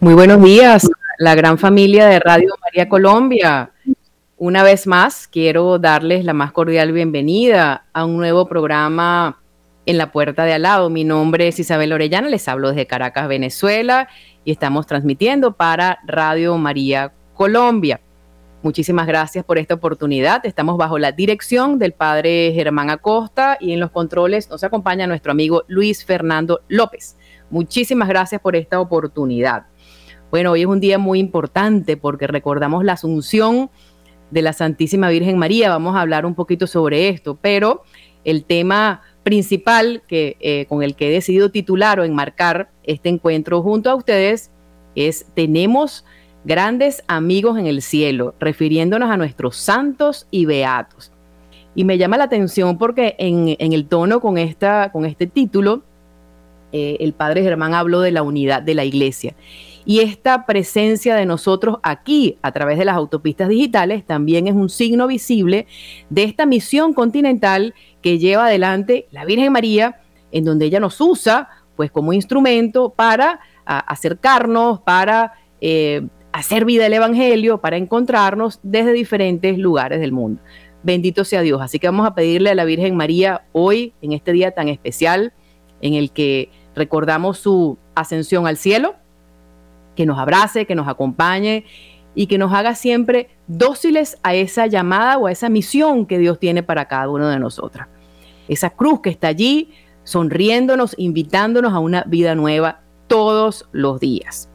Muy buenos días, la gran familia de Radio María Colombia. Una vez más, quiero darles la más cordial bienvenida a un nuevo programa en la puerta de al lado. Mi nombre es Isabel Orellana, les hablo desde Caracas, Venezuela, y estamos transmitiendo para Radio María Colombia. Muchísimas gracias por esta oportunidad. Estamos bajo la dirección del padre Germán Acosta y en los controles nos acompaña nuestro amigo Luis Fernando López. Muchísimas gracias por esta oportunidad. Bueno, hoy es un día muy importante porque recordamos la asunción de la Santísima Virgen María. Vamos a hablar un poquito sobre esto, pero el tema principal que, eh, con el que he decidido titular o enmarcar este encuentro junto a ustedes es Tenemos grandes amigos en el cielo, refiriéndonos a nuestros santos y beatos. Y me llama la atención porque en, el tono con, esta, con este título, eh, el padre Germán habló de la unidad de la iglesia. Y esta presencia de nosotros aquí a través de las autopistas digitales también es un signo visible de esta misión continental que lleva adelante la Virgen María, en donde ella nos usa pues como instrumento para acercarnos, para eh, hacer vida el Evangelio, para encontrarnos desde diferentes lugares del mundo. Bendito sea Dios. Así que vamos a pedirle a la Virgen María hoy, en este día tan especial, en el que recordamos su ascensión al cielo, que nos abrace, que nos acompañe y que nos haga siempre dóciles a esa llamada o a esa misión que Dios tiene para cada uno de nosotras. Esa cruz que está allí sonriéndonos, invitándonos a una vida nueva todos los días.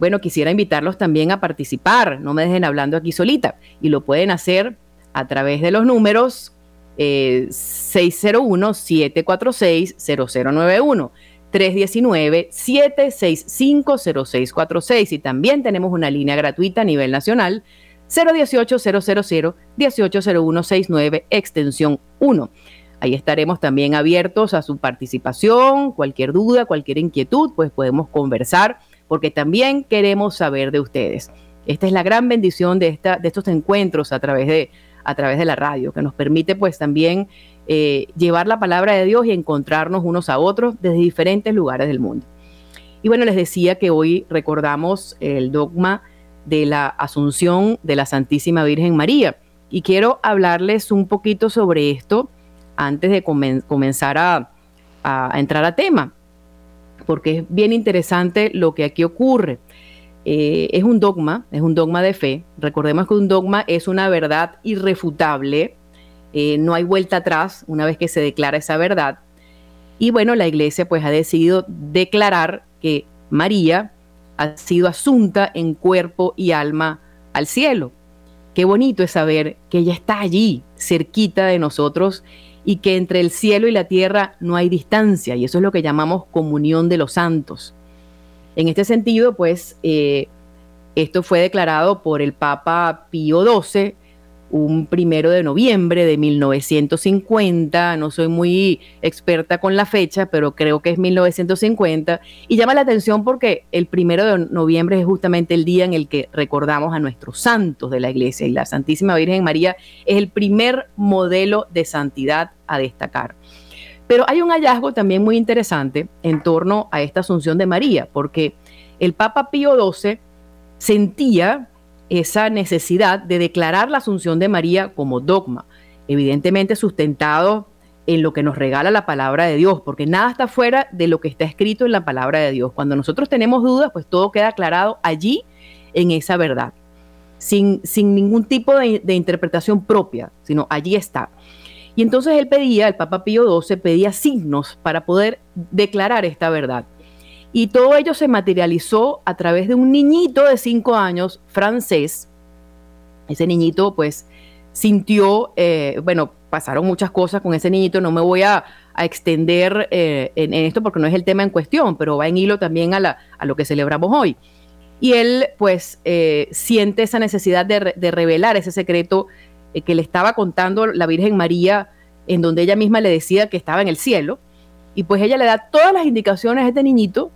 Bueno, quisiera invitarlos también a participar, no me dejen hablando aquí solita, y lo pueden hacer a través de los números 601-746-0091. Eh, 319-765-0646 y también tenemos una línea gratuita a nivel nacional 018-000-180169 extensión 1. Ahí estaremos también abiertos a su participación, cualquier duda, cualquier inquietud, pues podemos conversar porque también queremos saber de ustedes. Esta es la gran bendición de, esta, de estos encuentros a través de, a través de la radio, que nos permite pues también eh, llevar la palabra de Dios y encontrarnos unos a otros desde diferentes lugares del mundo. Y bueno, les decía que hoy recordamos el dogma de la Asunción de la Santísima Virgen María. Y quiero hablarles un poquito sobre esto antes de comenzar a, entrar a tema, porque es bien interesante lo que aquí ocurre. Eh, es un dogma, es un dogma de fe. Recordemos que un dogma es una verdad irrefutable eh, no hay vuelta atrás una vez que se declara esa verdad. Y bueno, la iglesia pues ha decidido declarar que María ha sido asunta en cuerpo y alma al cielo. Qué bonito es saber que ella está allí, cerquita de nosotros, y que entre el cielo y la tierra no hay distancia, y eso es lo que llamamos comunión de los santos. En este sentido, pues, eh, esto fue declarado por el Papa Pío XII un primero de noviembre de 1950, no soy muy experta con la fecha, pero creo que es 1950, y llama la atención porque el primero de noviembre es justamente el día en el que recordamos a nuestros santos de la iglesia, y la Santísima Virgen María es el primer modelo de santidad a destacar. Pero hay un hallazgo también muy interesante en torno a esta asunción de María, porque el Papa Pío XII sentía esa necesidad de declarar la asunción de María como dogma, evidentemente sustentado en lo que nos regala la palabra de Dios, porque nada está fuera de lo que está escrito en la palabra de Dios. Cuando nosotros tenemos dudas, pues todo queda aclarado allí en esa verdad, sin, sin ningún tipo de, de interpretación propia, sino allí está. Y entonces él pedía, el Papa Pío XII pedía signos para poder declarar esta verdad. Y todo ello se materializó a través de un niñito de cinco años francés. Ese niñito pues sintió, eh, bueno, pasaron muchas cosas con ese niñito, no me voy a, extender eh, en, esto porque no es el tema en cuestión, pero va en hilo también a, lo que celebramos hoy. Y él pues eh, siente esa necesidad de, de revelar ese secreto que le estaba contando la Virgen María, en donde ella misma le decía que estaba en el cielo. Y pues ella le da todas las indicaciones a este niñito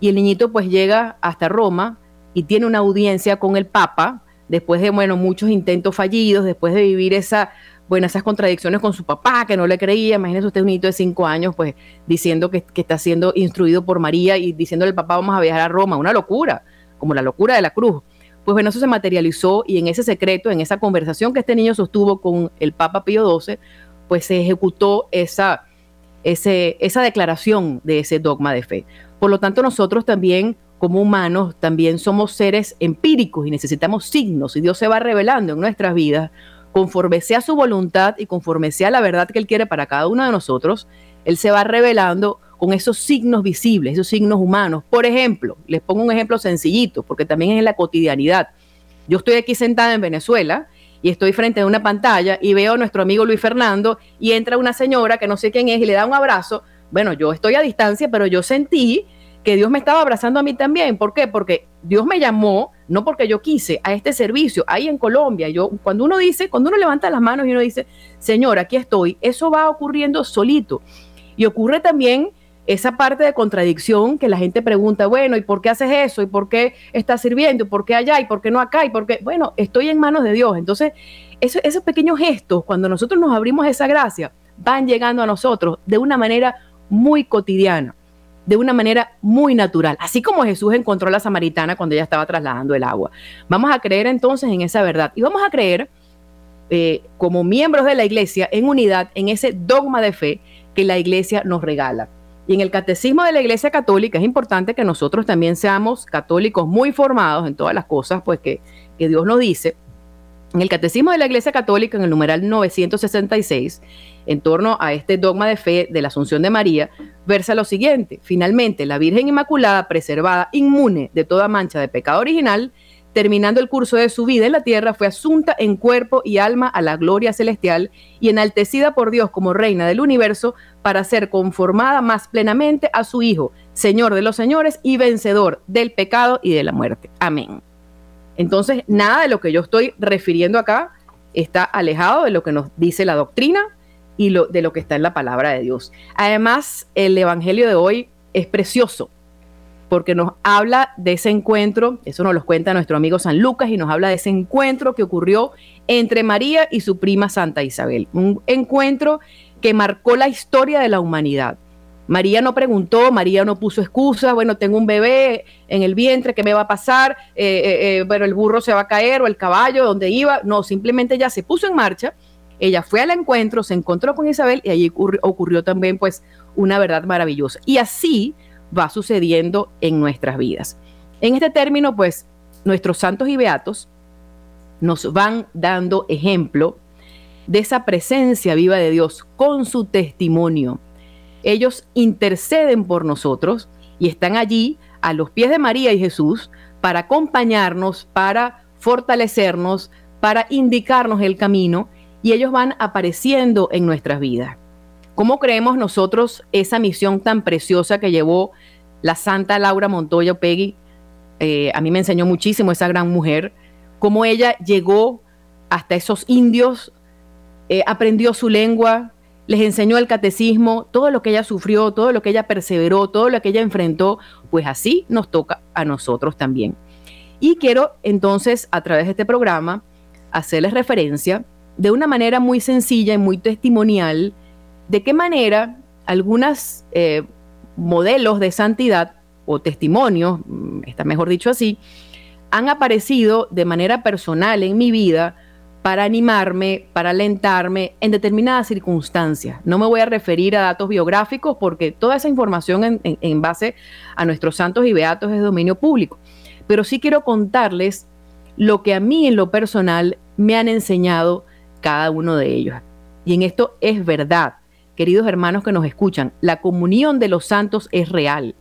y el niñito pues llega hasta Roma y tiene una audiencia con el Papa, después de, bueno, muchos intentos fallidos, después de vivir esa bueno, esas contradicciones con su papá, que no le creía, imagínese usted un hito de cinco años, pues diciendo que, que está siendo instruido por María y diciéndole al papá vamos a viajar a Roma, una locura, como la locura de la cruz. Pues bueno, eso se materializó y en ese secreto, en esa conversación que este niño sostuvo con el Papa Pío XII, pues se ejecutó esa, esa declaración de ese dogma de fe. Por lo tanto, nosotros también como humanos también somos seres empíricos y necesitamos signos y Dios se va revelando en nuestras vidas conforme sea su voluntad y conforme sea la verdad que Él quiere para cada uno de nosotros, Él se va revelando con esos signos visibles, esos signos humanos. Por ejemplo, les pongo un ejemplo sencillito, porque también es en la cotidianidad. Yo estoy aquí sentada en Venezuela y estoy frente a una pantalla y veo a nuestro amigo Luis Fernando y entra una señora que no sé quién es y le da un abrazo. Bueno, yo estoy a distancia, pero yo sentí que Dios me estaba abrazando a mí también. ¿Por qué? Porque Dios me llamó, no porque yo quise, a este servicio, ahí en Colombia. Yo, cuando uno dice, cuando uno levanta las manos y uno dice, Señor, aquí estoy, eso va ocurriendo solito. Y ocurre también esa parte de contradicción que la gente pregunta, bueno, ¿y por qué haces eso? ¿Y por qué estás sirviendo? ¿Y por qué allá? ¿Y por qué no acá? ¿Y por qué? Bueno, estoy en manos de Dios. Entonces, esos pequeños gestos, cuando nosotros nos abrimos esa gracia, van llegando a nosotros de una manera muy cotidiana de una manera muy natural, así como Jesús encontró a la samaritana cuando ella estaba trasladando el agua. Vamos a creer entonces en esa verdad y vamos a creer eh, como miembros de la iglesia en unidad en ese dogma de fe que la iglesia nos regala. Y en el catecismo de la iglesia católica es importante que nosotros también seamos católicos muy formados en todas las cosas pues que, que Dios nos dice. En el catecismo de la iglesia católica, en el numeral 966, en torno a este dogma de fe de la Asunción de María, versa lo siguiente. Finalmente, la Virgen Inmaculada, preservada, inmune de toda mancha de pecado original, terminando el curso de su vida en la tierra, fue asunta en cuerpo y alma a la gloria celestial y enaltecida por Dios como reina del universo para ser conformada más plenamente a su Hijo, Señor de los señores y vencedor del pecado y de la muerte. Amén. Entonces, nada de lo que yo estoy refiriendo acá está alejado de lo que nos dice la doctrina y lo, de lo que está en la palabra de Dios. Además, el Evangelio de hoy es precioso porque nos habla de ese encuentro, eso nos lo cuenta nuestro amigo San Lucas y nos habla de ese encuentro que ocurrió entre María y su prima Santa Isabel, un encuentro que marcó la historia de la humanidad. María no preguntó, María no puso excusas, bueno, tengo un bebé en el vientre, ¿qué me va a pasar? Eh, eh, eh, bueno, el burro se va a caer o el caballo, ¿dónde iba? No, simplemente ya se puso en marcha ella fue al encuentro, se encontró con Isabel y allí ocurrió, también pues una verdad maravillosa. Y así va sucediendo en nuestras vidas. En este término, pues, nuestros santos y beatos nos van dando ejemplo de esa presencia viva de Dios con su testimonio. Ellos interceden por nosotros y están allí a los pies de María y Jesús para acompañarnos, para fortalecernos, para indicarnos el camino y ellos van apareciendo en nuestras vidas. ¿Cómo creemos nosotros esa misión tan preciosa que llevó la Santa Laura Montoya Peggy? Eh, a mí me enseñó muchísimo esa gran mujer, cómo ella llegó hasta esos indios, eh, aprendió su lengua, les enseñó el catecismo, todo lo que ella sufrió, todo lo que ella perseveró, todo lo que ella enfrentó, pues así nos toca a nosotros también. Y quiero entonces, a través de este programa, hacerles referencia de una manera muy sencilla y muy testimonial de qué manera algunos eh, modelos de santidad o testimonios, mm, está mejor dicho así, han aparecido de manera personal en mi vida para animarme, para alentarme en determinadas circunstancias. No me voy a referir a datos biográficos porque toda esa información en base a nuestros santos y beatos es dominio público. Pero sí quiero contarles lo que a mí en lo personal me han enseñado cada uno de ellos. Y en esto es verdad, queridos hermanos que nos escuchan, la comunión de los santos es real.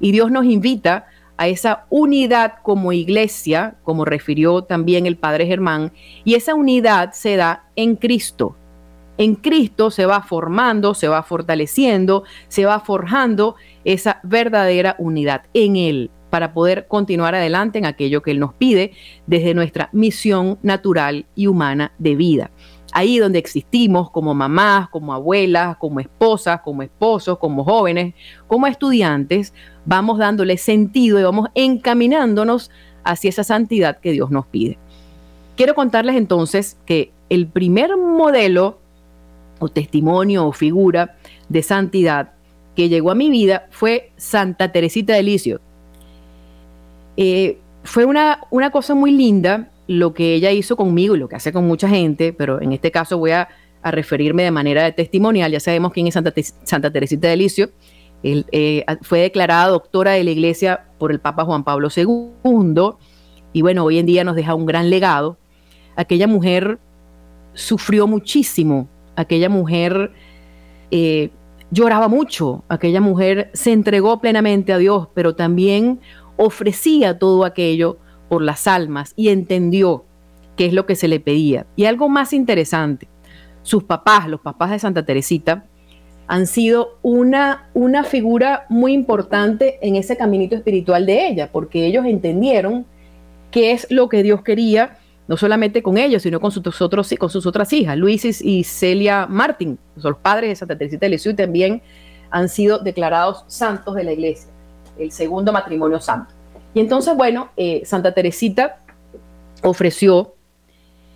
Y Dios nos invita a esa unidad como iglesia, como refirió también el Padre Germán, y esa unidad se da en Cristo. En Cristo se va formando, se va fortaleciendo, se va forjando esa verdadera unidad en Él para poder continuar adelante en aquello que Él nos pide desde nuestra misión natural y humana de vida. Ahí donde existimos como mamás, como abuelas, como esposas, como esposos, como jóvenes, como estudiantes, vamos dándole sentido y vamos encaminándonos hacia esa santidad que Dios nos pide. Quiero contarles entonces que el primer modelo o testimonio o figura de santidad que llegó a mi vida fue Santa Teresita de Licio. Eh, fue una, una cosa muy linda lo que ella hizo conmigo y lo que hace con mucha gente, pero en este caso voy a, referirme de manera de testimonial. Ya sabemos quién es Santa, Santa Teresita de Licio. Eh, fue declarada doctora de la iglesia por el Papa Juan Pablo II y bueno, hoy en día nos deja un gran legado. Aquella mujer sufrió muchísimo, aquella mujer eh, lloraba mucho, aquella mujer se entregó plenamente a Dios, pero también ofrecía todo aquello por las almas y entendió qué es lo que se le pedía. Y algo más interesante, sus papás, los papás de Santa Teresita, han sido una, una figura muy importante en ese caminito espiritual de ella, porque ellos entendieron qué es lo que Dios quería, no solamente con ellos, sino con sus, otros, con sus otras hijas, Luis y Celia Martín, son los padres de Santa Teresita de Lisieux también han sido declarados santos de la iglesia, el segundo matrimonio santo. Y entonces, bueno, eh, Santa Teresita ofreció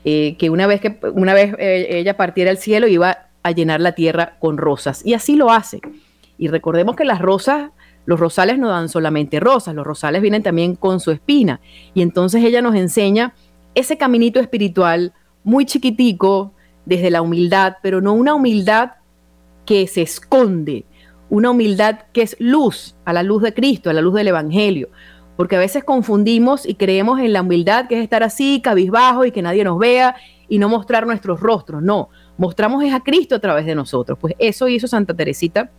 eh, que una vez que una vez eh, ella partiera al cielo iba a llenar la tierra con rosas. Y así lo hace. Y recordemos que las rosas, los rosales no dan solamente rosas, los rosales vienen también con su espina. Y entonces ella nos enseña ese caminito espiritual muy chiquitico, desde la humildad, pero no una humildad que se esconde, una humildad que es luz, a la luz de Cristo, a la luz del Evangelio, porque a veces confundimos y creemos en la humildad, que es estar así, cabizbajo y que nadie nos vea y no mostrar nuestros rostros. No, mostramos es a Cristo a través de nosotros. Pues eso hizo Santa Teresita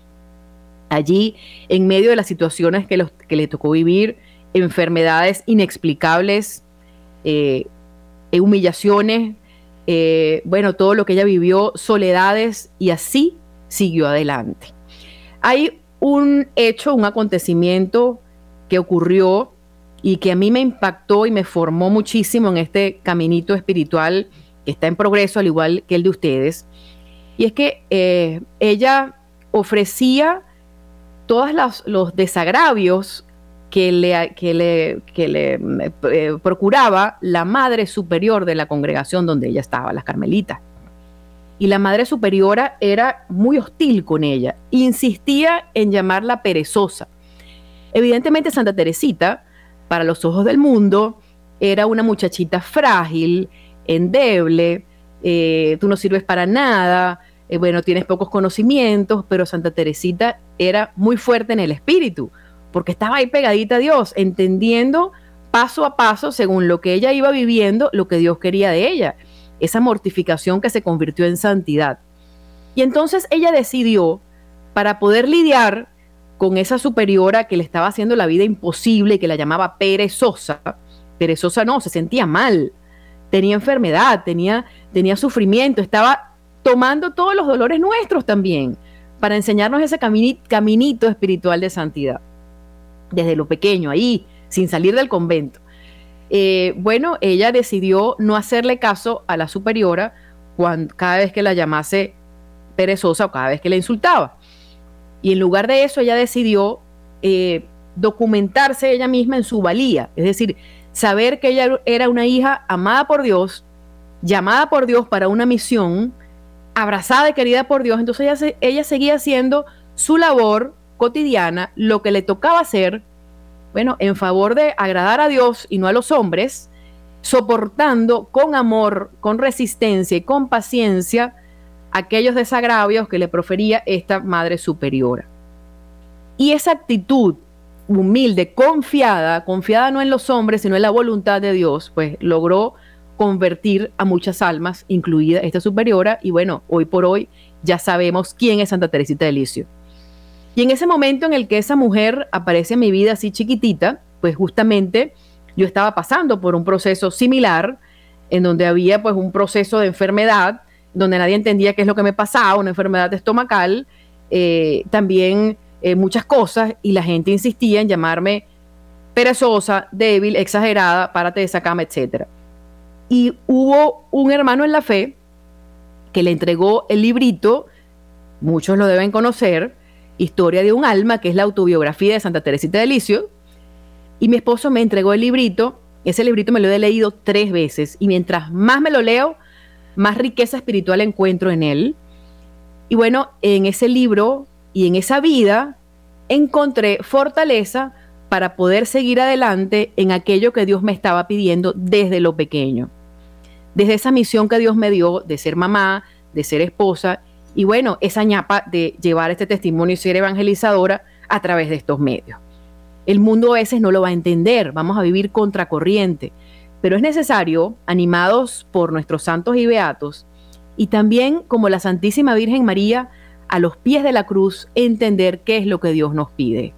allí en medio de las situaciones que, que le tocó vivir, enfermedades inexplicables, eh, eh, humillaciones, eh, bueno, todo lo que ella vivió, soledades, y así siguió adelante. Hay un hecho, un acontecimiento que ocurrió y que a mí me impactó y me formó muchísimo en este caminito espiritual está en progreso, al igual que el de ustedes. Y es que eh, ella ofrecía todos los, desagravios que le, que le, que le eh, procuraba la madre superior de la congregación donde ella estaba, las carmelitas. Y la madre superiora era muy hostil con ella, insistía en llamarla perezosa Evidentemente Santa Teresita, para los ojos del mundo, era una muchachita frágil, endeble, eh, tú no sirves para nada, eh, bueno, tienes pocos conocimientos, pero Santa Teresita era muy fuerte en el espíritu, porque estaba ahí pegadita a Dios, entendiendo paso a paso, según lo que ella iba viviendo, lo que Dios quería de ella, esa mortificación que se convirtió en santidad. Y entonces ella decidió, para poder lidiar con esa superiora que le estaba haciendo la vida imposible que la llamaba perezosa. Perezosa no, se sentía mal, tenía enfermedad, tenía, tenía sufrimiento, estaba tomando todos los dolores nuestros también para enseñarnos ese caminito espiritual de santidad. Desde lo pequeño, ahí, sin salir del convento. Eh, bueno, ella decidió no hacerle caso a la superiora cuando, cada vez que la llamase perezosa o cada vez que la insultaba. Y en lugar de eso, ella decidió eh, documentarse ella misma en su valía, es decir, saber que ella era una hija amada por Dios, llamada por Dios para una misión, abrazada y querida por Dios. Entonces ella, ella seguía haciendo su labor cotidiana, lo que le tocaba hacer, bueno, en favor de agradar a Dios y no a los hombres, soportando con amor, con resistencia y con paciencia aquellos desagravios que le profería esta madre superiora. Y esa actitud humilde, confiada, confiada no en los hombres, sino en la voluntad de Dios, pues logró convertir a muchas almas, incluida esta superiora, y bueno, hoy por hoy ya sabemos quién es Santa Teresita de Licio. Y en ese momento en el que esa mujer aparece en mi vida así chiquitita, pues justamente yo estaba pasando por un proceso similar, en donde había pues un proceso de enfermedad, donde nadie entendía qué es lo que me pasaba, una enfermedad estomacal, eh, también eh, muchas cosas, y la gente insistía en llamarme perezosa, débil, exagerada, párate de esa cama, etc. Y hubo un hermano en la fe que le entregó el librito, muchos lo deben conocer, Historia de un alma, que es la autobiografía de Santa Teresita de Licio, y mi esposo me entregó el librito, ese librito me lo he leído tres veces, y mientras más me lo leo, más riqueza espiritual encuentro en él. Y bueno, en ese libro y en esa vida encontré fortaleza para poder seguir adelante en aquello que Dios me estaba pidiendo desde lo pequeño. Desde esa misión que Dios me dio de ser mamá, de ser esposa y bueno, esa ñapa de llevar este testimonio y ser evangelizadora a través de estos medios. El mundo a veces no lo va a entender, vamos a vivir contracorriente, pero es necesario, animados por nuestros santos y beatos, y también como la Santísima Virgen María, a los pies de la cruz, entender qué es lo que Dios nos pide.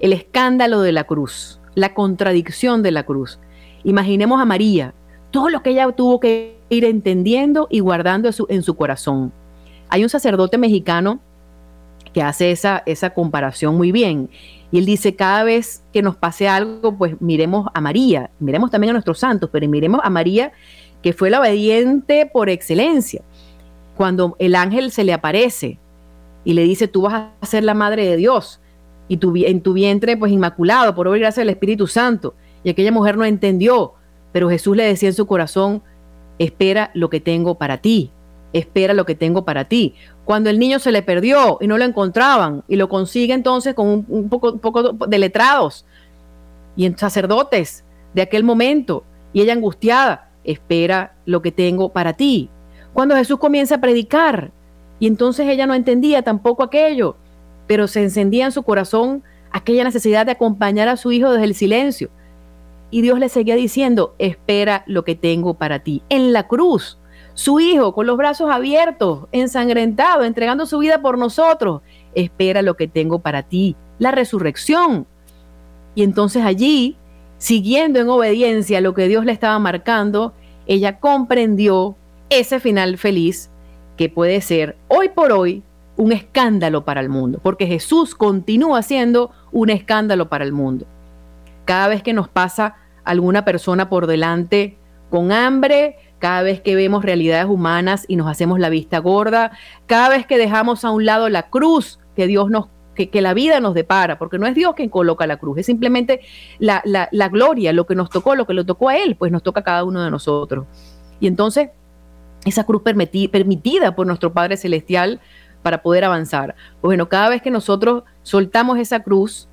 El escándalo de la cruz, la contradicción de la cruz. Imaginemos a María, todo lo que ella tuvo que ir entendiendo y guardando en su, corazón. Hay un sacerdote mexicano que hace esa, esa comparación muy bien. Y él dice, cada vez que nos pase algo, pues miremos a María, miremos también a nuestros santos, pero miremos a María, que fue la obediente por excelencia. Cuando el ángel se le aparece y le dice, tú vas a ser la madre de Dios, y en tu vientre, pues inmaculado, por obra y gracia del Espíritu Santo. Y aquella mujer no entendió, pero Jesús le decía en su corazón, espera lo que tengo para ti, espera lo que tengo para ti. Cuando el niño se le perdió y no lo encontraban y lo consigue entonces con un, poco, poco de letrados y en sacerdotes de aquel momento y ella angustiada, espera lo que tengo para ti. Cuando Jesús comienza a predicar y entonces ella no entendía tampoco aquello, pero se encendía en su corazón aquella necesidad de acompañar a su hijo desde el silencio. Y Dios le seguía diciendo, espera lo que tengo para ti. En la cruz, su hijo con los brazos abiertos, ensangrentado, entregando su vida por nosotros. Espera lo que tengo para ti, la resurrección. Y entonces allí, siguiendo en obediencia lo que Dios le estaba marcando, ella comprendió ese final feliz que puede ser hoy por hoy un escándalo para el mundo, porque Jesús continúa siendo un escándalo para el mundo. Cada vez que nos pasa alguna persona por delante con hambre, cada vez que vemos realidades humanas y nos hacemos la vista gorda, cada vez que dejamos a un lado la cruz que Dios nos que, la vida nos depara, porque no es Dios quien coloca la cruz, es simplemente la, la, gloria, lo que nos tocó, lo que le tocó a Él, pues nos toca a cada uno de nosotros. Y entonces, esa cruz permitida por nuestro Padre Celestial para poder avanzar. Pues bueno, cada vez que nosotros soltamos esa cruz,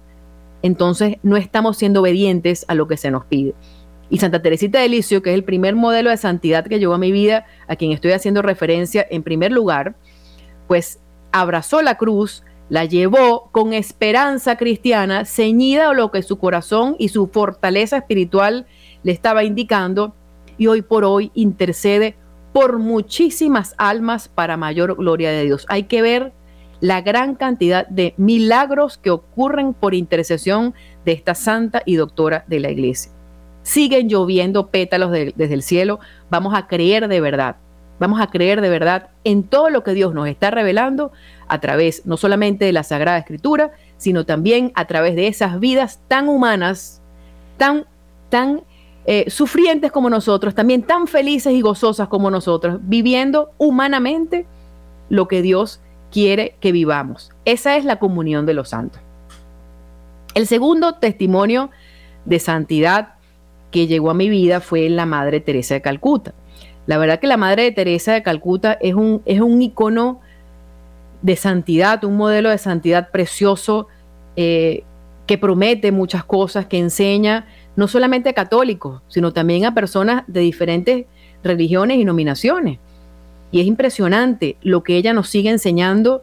entonces no estamos siendo obedientes a lo que se nos pide. Y Santa Teresita de Licio, que es el primer modelo de santidad que llevó a mi vida, a quien estoy haciendo referencia en primer lugar, pues abrazó la cruz, la llevó con esperanza cristiana, ceñida a lo que su corazón y su fortaleza espiritual le estaba indicando, y hoy por hoy intercede por muchísimas almas para mayor gloria de Dios. Hay que ver la gran cantidad de milagros que ocurren por intercesión de esta santa y doctora de la iglesia siguen lloviendo pétalos desde el cielo, vamos a creer de verdad. Vamos a creer de verdad en todo lo que Dios nos está revelando a través no solamente de la Sagrada Escritura, sino también a través de esas vidas tan humanas, tan, tan eh, sufrientes como nosotros, también tan felices y gozosas como nosotros, viviendo humanamente lo que Dios quiere que vivamos. Esa es la comunión de los santos. El segundo testimonio de santidad que llegó a mi vida fue la Madre Teresa de Calcuta. La verdad que la Madre Teresa de Calcuta es un, es un icono de santidad, un modelo de santidad precioso eh, que promete muchas cosas, que enseña no solamente a católicos, sino también a personas de diferentes religiones y nominaciones. Y es impresionante lo que ella nos sigue enseñando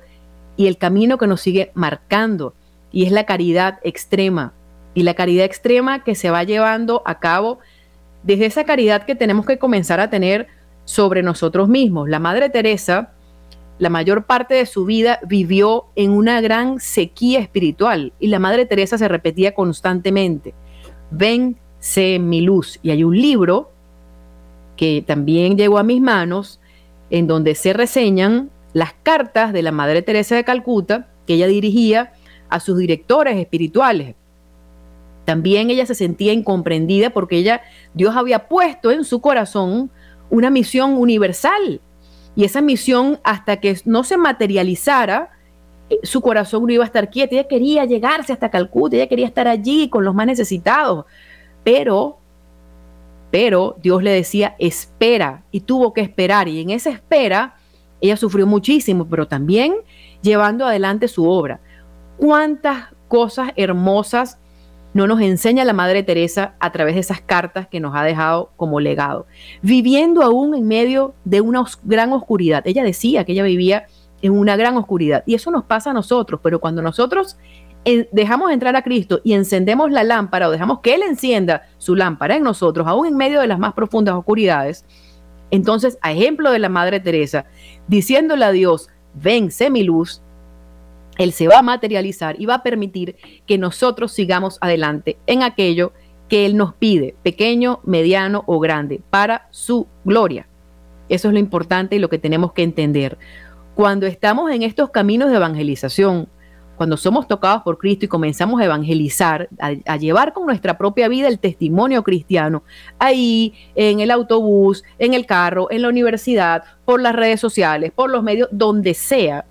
y el camino que nos sigue marcando. Y es la caridad extrema, y la caridad extrema que se va llevando a cabo desde esa caridad que tenemos que comenzar a tener sobre nosotros mismos. La Madre Teresa, la mayor parte de su vida vivió en una gran sequía espiritual y la Madre Teresa se repetía constantemente, ven, sé mi luz. Y hay un libro que también llegó a mis manos en donde se reseñan las cartas de la Madre Teresa de Calcuta que ella dirigía a sus directores espirituales, también ella se sentía incomprendida porque ella, Dios había puesto en su corazón una misión universal. Y esa misión, hasta que no se materializara, su corazón no iba a estar quieto. Ella quería llegarse hasta Calcuta, ella quería estar allí con los más necesitados. Pero, pero Dios le decía, espera, y tuvo que esperar, y en esa espera ella sufrió muchísimo, pero también llevando adelante su obra. ¿Cuántas cosas hermosas no nos enseña la Madre Teresa a través de esas cartas que nos ha dejado como legado? Viviendo aún en medio de una gran oscuridad. Ella decía que ella vivía en una gran oscuridad, y eso nos pasa a nosotros, pero cuando nosotros dejamos entrar a Cristo y encendemos la lámpara o dejamos que Él encienda su lámpara en nosotros, aún en medio de las más profundas oscuridades, entonces, a ejemplo de la Madre Teresa, diciéndole a Dios, ven, sé mi luz, Él se va a materializar y va a permitir que nosotros sigamos adelante en aquello que Él nos pide, pequeño, mediano o grande, para su gloria. Eso es lo importante y lo que tenemos que entender. Cuando estamos en estos caminos de evangelización, cuando somos tocados por Cristo y comenzamos a evangelizar, a, llevar con nuestra propia vida el testimonio cristiano, ahí, en el autobús, en el carro, en la universidad, por las redes sociales, por los medios, donde sea,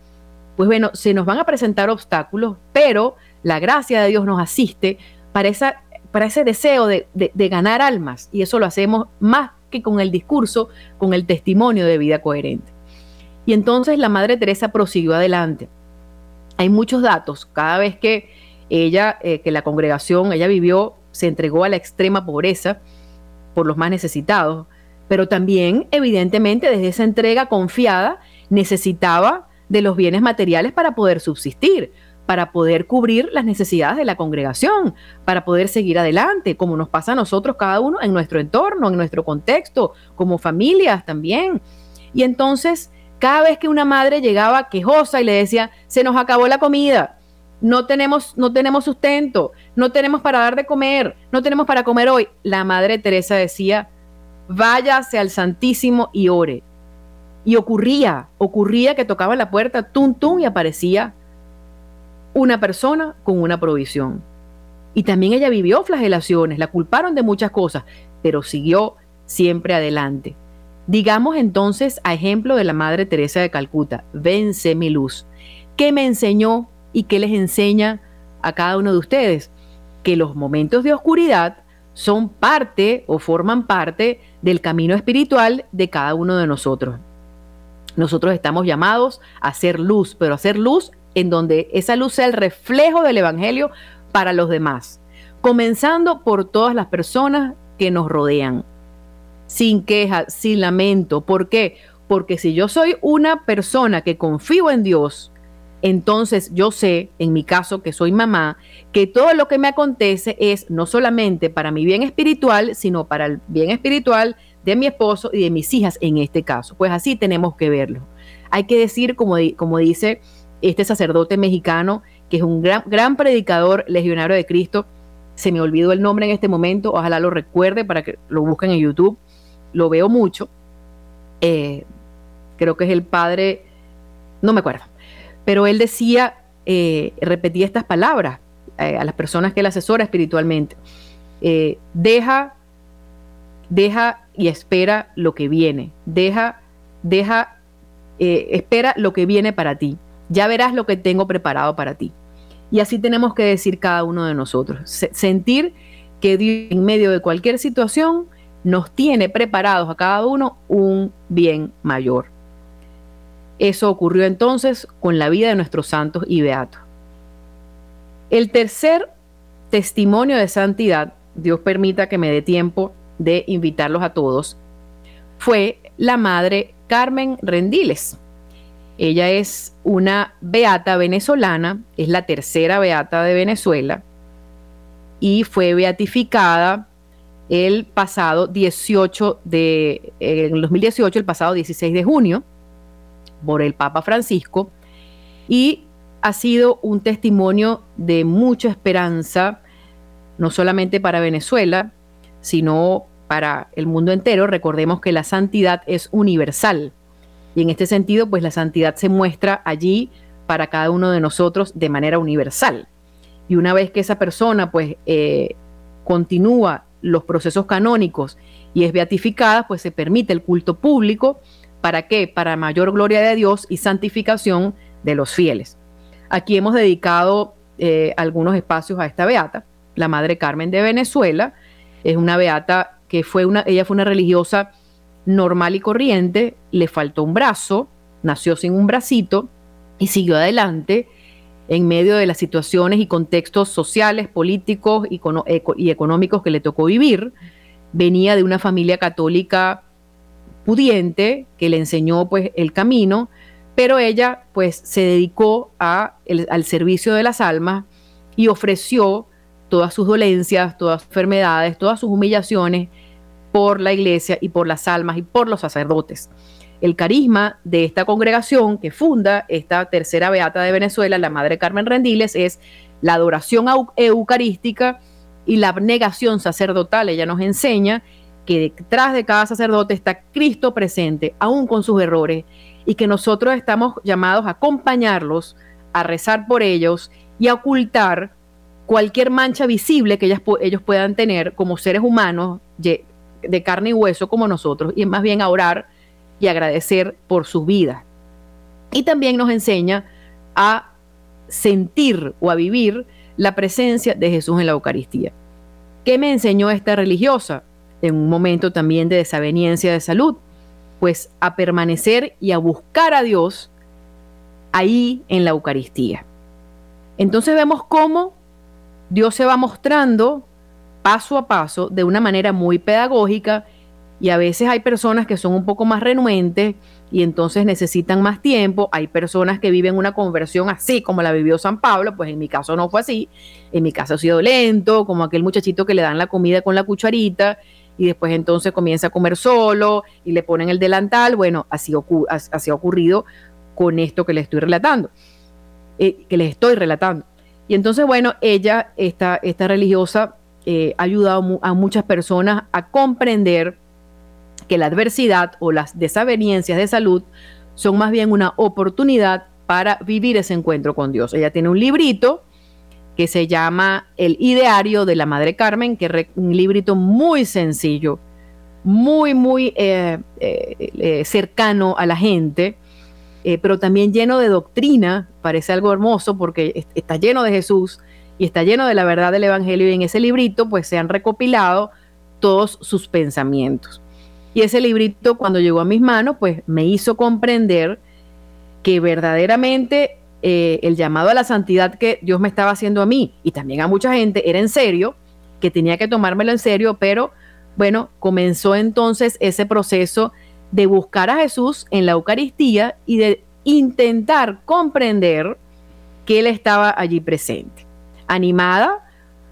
pues bueno, se nos van a presentar obstáculos, pero la gracia de Dios nos asiste para, ese deseo de, de ganar almas y eso lo hacemos más que con el discurso, con el testimonio de vida coherente. Y entonces la Madre Teresa prosiguió adelante hay muchos datos. Cada vez que ella, eh, que la congregación, ella vivió, se entregó a la extrema pobreza por los más necesitados, pero también, evidentemente, desde esa entrega confiada, necesitaba de los bienes materiales para poder subsistir, para poder cubrir las necesidades de la congregación, para poder seguir adelante, como nos pasa a nosotros cada uno en nuestro entorno, en nuestro contexto, como familias también. Y entonces cada vez que una madre llegaba quejosa y le decía, se nos acabó la comida, no tenemos, no tenemos sustento, no tenemos para dar de comer, no tenemos para comer hoy, la madre Teresa decía, váyase al Santísimo y ore. Y ocurría, ocurría que tocaba la puerta, tum, tum, y aparecía una persona con una provisión. Y también ella vivió flagelaciones, la culparon de muchas cosas, pero siguió siempre adelante. Digamos entonces, a ejemplo de la Madre Teresa de Calcuta, vence mi luz. ¿Qué me enseñó y qué les enseña a cada uno de ustedes? Que los momentos de oscuridad son parte o forman parte del camino espiritual de cada uno de nosotros. Nosotros estamos llamados a hacer luz, pero a hacer luz en donde esa luz sea el reflejo del Evangelio para los demás, comenzando por todas las personas que nos rodean sin queja, sin lamento. ¿Por qué? Porque si yo soy una persona que confío en Dios, entonces yo sé, en mi caso que soy mamá, que todo lo que me acontece es no solamente para mi bien espiritual, sino para el bien espiritual de mi esposo y de mis hijas en este caso. Pues así tenemos que verlo. Hay que decir, como, como dice este sacerdote mexicano, que es un gran, gran predicador legionario de Cristo, se me olvidó el nombre en este momento, ojalá lo recuerde para que lo busquen en YouTube, lo veo mucho. Eh, creo que es el padre, no me acuerdo, pero él decía, eh, repetía estas palabras eh, a las personas que él asesora espiritualmente. deja, deja y espera lo que viene. Deja, deja, espera lo que viene para ti. Ya verás lo que tengo preparado para ti. Y así tenemos que decir cada uno de nosotros. sentir que Dios en medio de cualquier situación nos tiene preparados a cada uno un bien mayor. Eso ocurrió entonces con la vida de nuestros santos y beatos. El tercer testimonio de santidad, Dios permita que me dé tiempo de invitarlos a todos, fue la madre Carmen Rendiles. Ella es una beata venezolana, es la tercera beata de Venezuela y fue beatificada el pasado 18 de, en 2018, el pasado 16 de junio, por el Papa Francisco, y ha sido un testimonio de mucha esperanza, no solamente para Venezuela, sino para el mundo entero. Recordemos que la santidad es universal. Y en este sentido, pues la santidad se muestra allí para cada uno de nosotros de manera universal. Y una vez que esa persona, pues, eh, continúa los procesos canónicos y es beatificada, pues se permite el culto público. ¿Para qué? Para mayor gloria de Dios y santificación de los fieles. Aquí hemos dedicado eh, algunos espacios a esta beata, la Madre Carmen de Venezuela. Es una beata que fue una, ella fue una religiosa normal y corriente, le faltó un brazo, nació sin un bracito y siguió adelante en medio de las situaciones y contextos sociales, políticos y económicos que le tocó vivir. Venía de una familia católica pudiente que le enseñó pues el camino, pero ella pues se dedicó al servicio de las almas y ofreció todas sus dolencias, todas sus enfermedades, todas sus humillaciones por la iglesia y por las almas y por los sacerdotes. El carisma de esta congregación que funda esta tercera beata de Venezuela, la Madre Carmen Rendiles, es la adoración eucarística y la abnegación sacerdotal. Ella nos enseña que detrás de cada sacerdote está Cristo presente, aún con sus errores, y que nosotros estamos llamados a acompañarlos, a rezar por ellos y a ocultar cualquier mancha visible que ellos puedan tener como seres humanos de carne y hueso como nosotros, y más bien a orar y agradecer por su vida. Y también nos enseña a sentir o a vivir la presencia de Jesús en la Eucaristía. ¿Qué me enseñó esta religiosa en un momento también de desaveniencia de salud? Pues a permanecer y a buscar a Dios ahí en la Eucaristía. Entonces vemos cómo Dios se va mostrando paso a paso de una manera muy pedagógica y a veces hay personas que son un poco más renuentes y entonces necesitan más tiempo. Hay personas que viven una conversión así como la vivió San Pablo, pues en mi caso no fue así. En mi caso ha sido lento, como aquel muchachito que le dan la comida con la cucharita y después entonces comienza a comer solo y le ponen el delantal. Bueno, así, ha ocurrido con esto que les estoy relatando, eh, que les estoy relatando. Y entonces, bueno, ella, esta, esta religiosa, eh, ha ayudado a muchas personas a comprender que la adversidad o las desavenencias de salud son más bien una oportunidad para vivir ese encuentro con Dios. Ella tiene un librito que se llama El Ideario de la Madre Carmen, que es un librito muy sencillo, muy, muy eh, eh, cercano a la gente, eh, pero también lleno de doctrina, parece algo hermoso porque está lleno de Jesús y está lleno de la verdad del Evangelio y en ese librito pues se han recopilado todos sus pensamientos. Y ese librito cuando llegó a mis manos, pues me hizo comprender que verdaderamente eh, el llamado a la santidad que Dios me estaba haciendo a mí y también a mucha gente era en serio, que tenía que tomármelo en serio, pero bueno, comenzó entonces ese proceso de buscar a Jesús en la Eucaristía y de intentar comprender que Él estaba allí presente, animada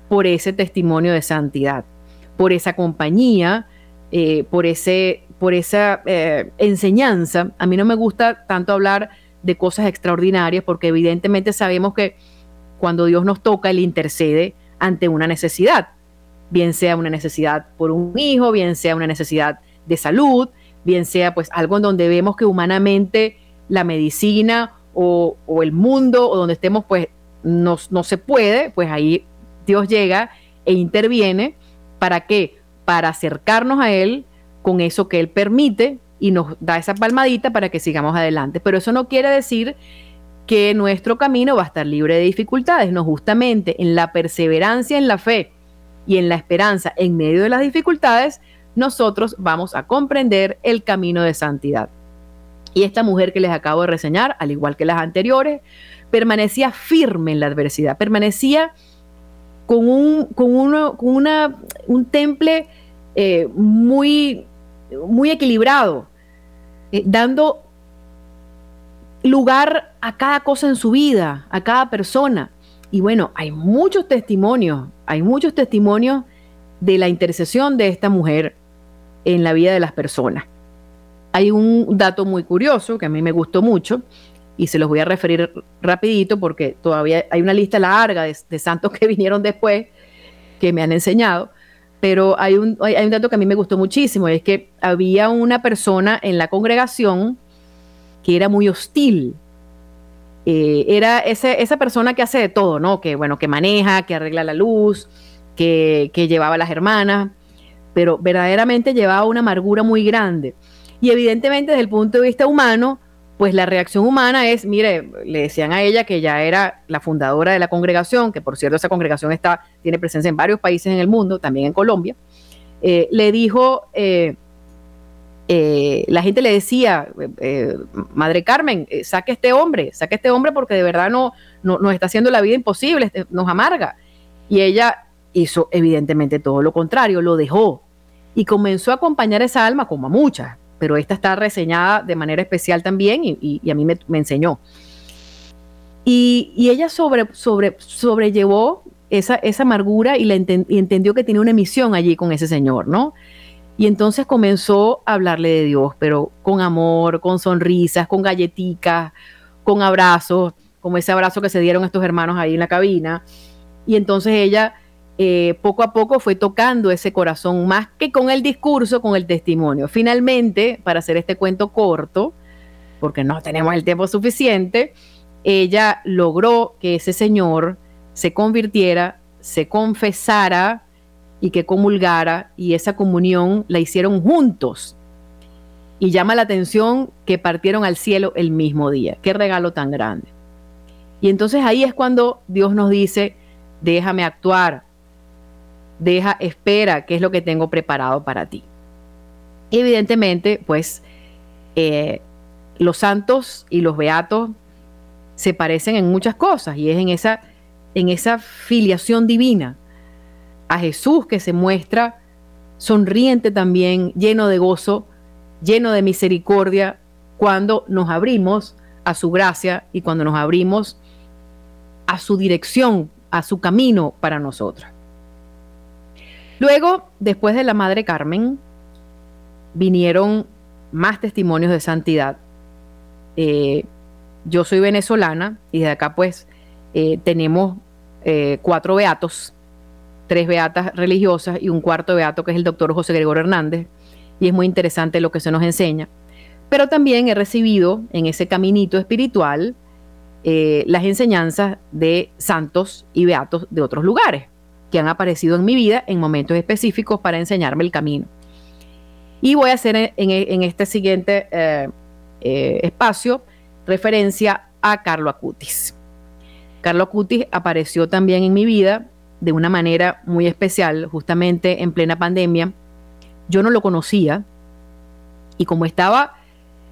por ese testimonio de santidad, por esa compañía, eh, por, ese, por esa eh, enseñanza. A mí no me gusta tanto hablar de cosas extraordinarias porque evidentemente sabemos que cuando Dios nos toca, Él intercede ante una necesidad, bien sea una necesidad por un hijo, bien sea una necesidad de salud, bien sea pues algo en donde vemos que humanamente la medicina o, el mundo o donde estemos pues no, no se puede, pues ahí Dios llega e interviene para que para acercarnos a Él con eso que Él permite y nos da esa palmadita para que sigamos adelante. Pero eso no quiere decir que nuestro camino va a estar libre de dificultades, no justamente en la perseverancia en la fe y en la esperanza en medio de las dificultades, nosotros vamos a comprender el camino de santidad. Y esta mujer que les acabo de reseñar, al igual que las anteriores, permanecía firme en la adversidad, permanecía con un, con uno, con una, un temple eh, muy, muy equilibrado, eh, dando lugar a cada cosa en su vida, a cada persona. Y bueno, hay muchos testimonios, hay muchos testimonios de la intercesión de esta mujer en la vida de las personas. Hay un dato muy curioso que a mí me gustó mucho, y se los voy a referir rapidito porque todavía hay una lista larga de, santos que vinieron después que me han enseñado, pero hay un, hay un dato que a mí me gustó muchísimo, es que había una persona en la congregación que era muy hostil. Eh, era esa persona que hace de todo, ¿no? Que bueno, que maneja, que arregla la luz, que, que llevaba a las hermanas, pero verdaderamente llevaba una amargura muy grande. Y evidentemente desde el punto de vista humano, pues la reacción humana es, mire, le decían a ella que ya era la fundadora de la congregación, que por cierto esa congregación está, tiene presencia en varios países en el mundo, también en Colombia, eh, le dijo, eh, la gente le decía, Madre Carmen, saque a este hombre, saque a este hombre porque de verdad no, no, nos está haciendo la vida imposible, este, nos amarga. Y ella hizo evidentemente todo lo contrario, lo dejó y comenzó a acompañar esa alma como a muchas, pero esta está reseñada de manera especial también y, a mí me, enseñó. Y, ella sobre, sobre, sobrellevó esa, esa amargura y, la entendió que tenía una misión allí con ese señor, ¿no? Y entonces comenzó a hablarle de Dios, pero con amor, con sonrisas, con galletitas, con abrazos, como ese abrazo que se dieron estos hermanos ahí en la cabina. Y entonces ella eh, poco a poco fue tocando ese corazón más que con el discurso, con el testimonio. Finalmente, para hacer este cuento corto, porque no tenemos el tiempo suficiente, ella logró que ese señor se convirtiera, se confesara y que comulgara y esa comunión la hicieron juntos. Y llama la atención que partieron al cielo el mismo día. Qué regalo tan grande. Y entonces ahí es cuando Dios nos dice, déjame actuar, deja, espera, qué es lo que tengo preparado para ti. Evidentemente, pues eh, los santos y los beatos se parecen en muchas cosas y es en esa, en esa filiación divina a Jesús que se muestra sonriente también, lleno de gozo, lleno de misericordia, cuando nos abrimos a su gracia y cuando nos abrimos a su dirección, a su camino para nosotros. Luego, después de la Madre Carmen, vinieron más testimonios de santidad. Eh, yo soy venezolana y de acá pues eh, tenemos eh, cuatro beatos, tres beatas religiosas y un cuarto beato que es el doctor José Gregorio Hernández. Y es muy interesante lo que se nos enseña. Pero también he recibido en ese caminito espiritual las enseñanzas de santos y beatos de otros lugares que han aparecido en mi vida en momentos específicos para enseñarme el camino. Y voy a hacer en, este siguiente eh, eh, espacio referencia a Carlo Acutis. Carlo Acutis apareció también en mi vida de una manera muy especial, justamente en plena pandemia. Yo no lo conocía y como estaba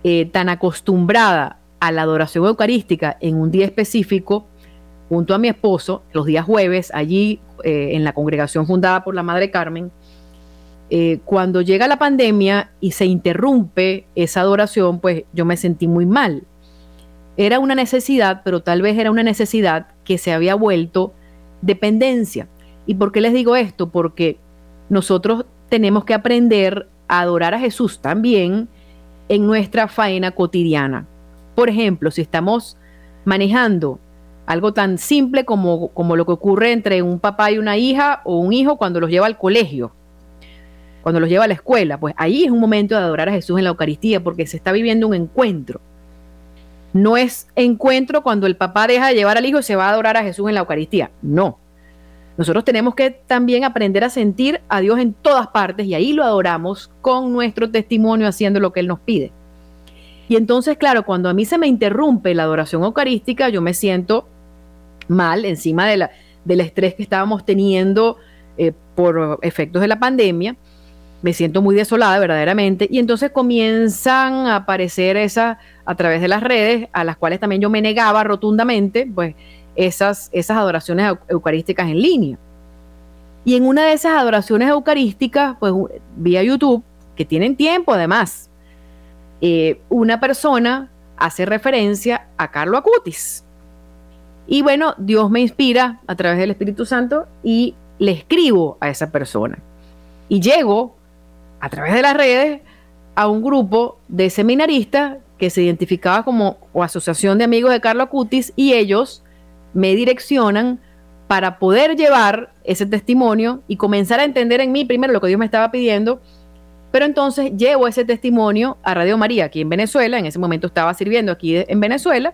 eh, tan acostumbrada a la adoración eucarística en un día específico, junto a mi esposo, los días jueves, allí eh, en la congregación fundada por la Madre Carmen, eh, cuando llega la pandemia y se interrumpe esa adoración, pues yo me sentí muy mal. Era una necesidad, pero tal vez era una necesidad que se había vuelto dependencia. ¿Y por qué les digo esto? Porque nosotros tenemos que aprender a adorar a Jesús también en nuestra faena cotidiana. Por ejemplo, si estamos manejando algo tan simple como, como lo que ocurre entre un papá y una hija o un hijo cuando los lleva al colegio, cuando los lleva a la escuela. Pues ahí es un momento de adorar a Jesús en la Eucaristía porque se está viviendo un encuentro. No es encuentro cuando el papá deja de llevar al hijo y se va a adorar a Jesús en la Eucaristía. No. Nosotros tenemos que también aprender a sentir a Dios en todas partes y ahí lo adoramos con nuestro testimonio haciendo lo que Él nos pide. Y entonces, claro, cuando a mí se me interrumpe la adoración eucarística, yo me siento mal encima de la, del estrés que estábamos teniendo eh, por efectos de la pandemia. Me siento muy desolada verdaderamente y entonces comienzan a aparecer esas a través de las redes, a las cuales también yo me negaba rotundamente, pues esas, esas adoraciones eucarísticas en línea. Y en una de esas adoraciones eucarísticas, pues vía YouTube, que tienen tiempo además, eh, una persona hace referencia a Carlo Acutis. Y bueno, Dios me inspira a través del Espíritu Santo y le escribo a esa persona. Y llego a través de las redes a un grupo de seminaristas que se identificaba como o Asociación de Amigos de Carlo Acutis y ellos me direccionan para poder llevar ese testimonio y comenzar a entender en mí primero lo que Dios me estaba pidiendo. Pero entonces llevo ese testimonio a Radio María aquí en Venezuela, en ese momento estaba sirviendo aquí en Venezuela,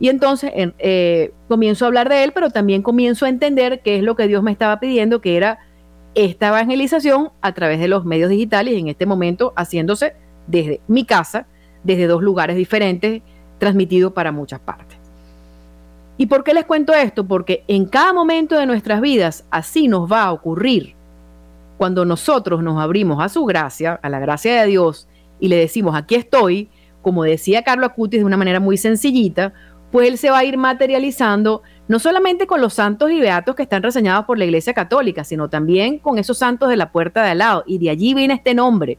y entonces eh, comienzo a hablar de él, pero también comienzo a entender qué es lo que Dios me estaba pidiendo, que era esta evangelización a través de los medios digitales en este momento haciéndose desde mi casa, desde dos lugares diferentes, transmitido para muchas partes. ¿Y por qué les cuento esto? Porque en cada momento de nuestras vidas así nos va a ocurrir cuando nosotros nos abrimos a su gracia, a la gracia de Dios, y le decimos, aquí estoy, como decía Carlos Acutis de una manera muy sencillita, pues él se va a ir materializando no solamente con los santos y beatos que están reseñados por la Iglesia Católica, sino también con esos santos de la puerta de al lado. Y de allí viene este nombre,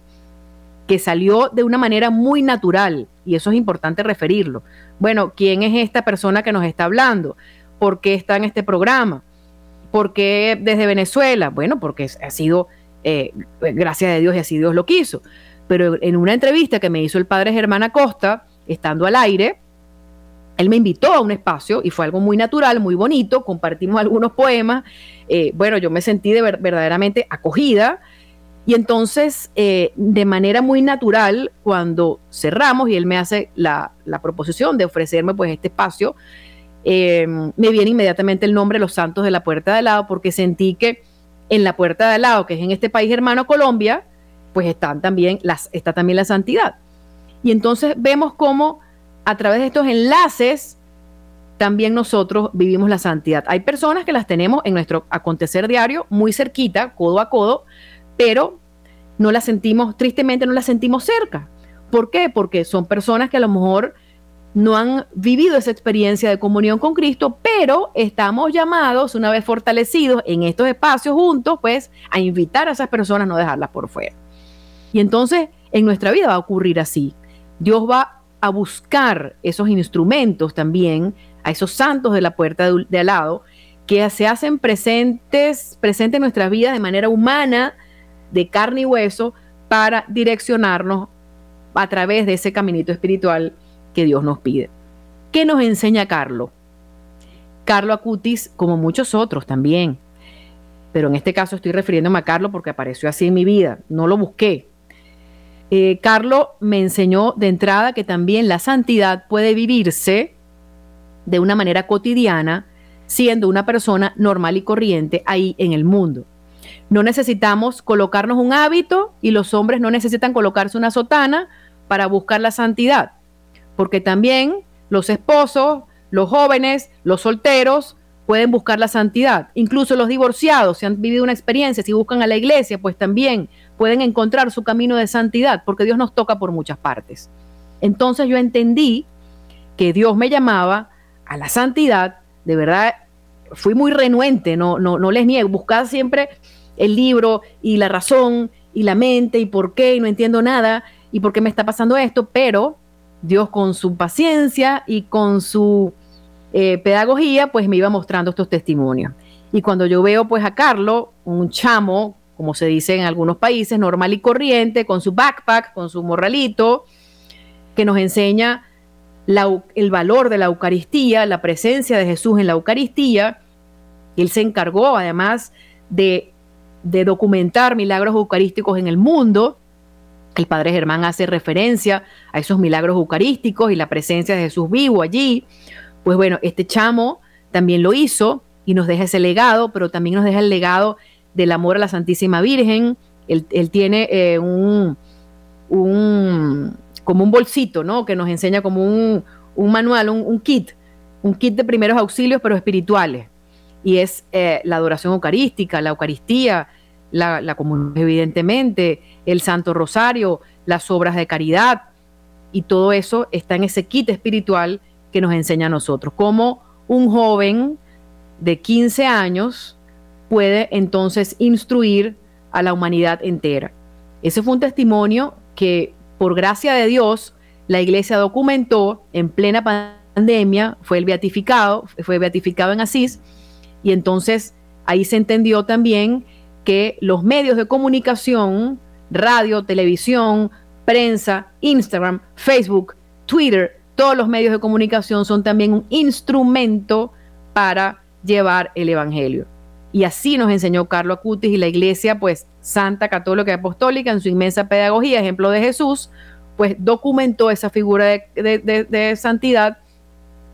que salió de una manera muy natural, y eso es importante referirlo. Bueno, ¿quién es esta persona que nos está hablando? ¿Por qué está en este programa? ¿Por qué desde Venezuela? Bueno, porque ha sido, eh, gracias a Dios y así Dios lo quiso. Pero en una entrevista que me hizo el padre Germán Acosta, estando al aire, él me invitó a un espacio y fue algo muy natural, muy bonito, compartimos algunos poemas, eh, bueno, yo me sentí de verdaderamente acogida y entonces eh, de manera muy natural, cuando cerramos y él me hace la, proposición de ofrecerme pues este espacio, eh, me viene inmediatamente el nombre Los Santos de la Puerta de lado porque sentí que en la Puerta de lado, que es en este país hermano Colombia, pues están también las, está también la santidad. Y entonces vemos cómo a través de estos enlaces también nosotros vivimos la santidad. Hay personas que las tenemos en nuestro acontecer diario muy cerquita, codo a codo, pero no las sentimos, tristemente no las sentimos cerca. ¿Por qué? Porque son personas que a lo mejor no han vivido esa experiencia de comunión con Cristo, pero estamos llamados, una vez fortalecidos en estos espacios juntos, pues a invitar a esas personas, no dejarlas por fuera. Y entonces en nuestra vida va a ocurrir así. Dios va a buscar esos instrumentos también, a esos santos de la puerta de, al lado, que se hacen presentes, presentes en nuestras vidas de manera humana, de carne y hueso, para direccionarnos a través de ese caminito espiritual que Dios nos pide. ¿Qué nos enseña Carlo? Carlo Acutis, como muchos otros también, pero en este caso estoy refiriéndome a Carlo porque apareció así en mi vida, no lo busqué, eh, Carlos me enseñó de entrada que también la santidad puede vivirse de una manera cotidiana, siendo una persona normal y corriente ahí en el mundo. No necesitamos colocarnos un hábito y los hombres no necesitan colocarse una sotana para buscar la santidad, porque también los esposos, los jóvenes, los solteros pueden buscar la santidad. Incluso los divorciados, si han vivido una experiencia, si buscan a la iglesia, pues también pueden encontrar su camino de santidad, porque Dios nos toca por muchas partes. Entonces yo entendí que Dios me llamaba a la santidad, de verdad fui muy renuente, no, no, no les niego, buscaba siempre el libro y la razón y la mente y por qué y no entiendo nada y por qué me está pasando esto, pero Dios con su paciencia y con su eh, pedagogía, pues me iba mostrando estos testimonios. Y cuando yo veo pues a Carlos, un chamo como se dice en algunos países, normal y corriente, con su backpack, con su morralito, que nos enseña el valor de la Eucaristía, la presencia de Jesús en la Eucaristía. Él se encargó además de, de documentar milagros eucarísticos en el mundo. El padre Germán hace referencia a esos milagros eucarísticos y la presencia de Jesús vivo allí. Pues bueno, este chamo también lo hizo y nos deja ese legado, pero también nos deja el legado del amor a la Santísima Virgen. Él, tiene eh, un, como un bolsito, ¿no? Que nos enseña como un, manual, un, kit, un kit de primeros auxilios, pero espirituales. Y es eh, la adoración eucarística, la Eucaristía, la, la comunión, evidentemente, el Santo Rosario, las obras de caridad, y todo eso está en ese kit espiritual que nos enseña a nosotros. Como un joven de 15 años puede entonces instruir a la humanidad entera. Ese fue un testimonio que, por gracia de Dios, la iglesia documentó en plena pandemia, fue el beatificado, fue beatificado en Asís, y entonces ahí se entendió también que los medios de comunicación, radio, televisión, prensa, Instagram, Facebook, Twitter, todos los medios de comunicación son también un instrumento para llevar el Evangelio. Y así nos enseñó Carlos Acutis y la iglesia, pues santa, católica y apostólica, en su inmensa pedagogía, ejemplo de Jesús, pues documentó esa figura de, santidad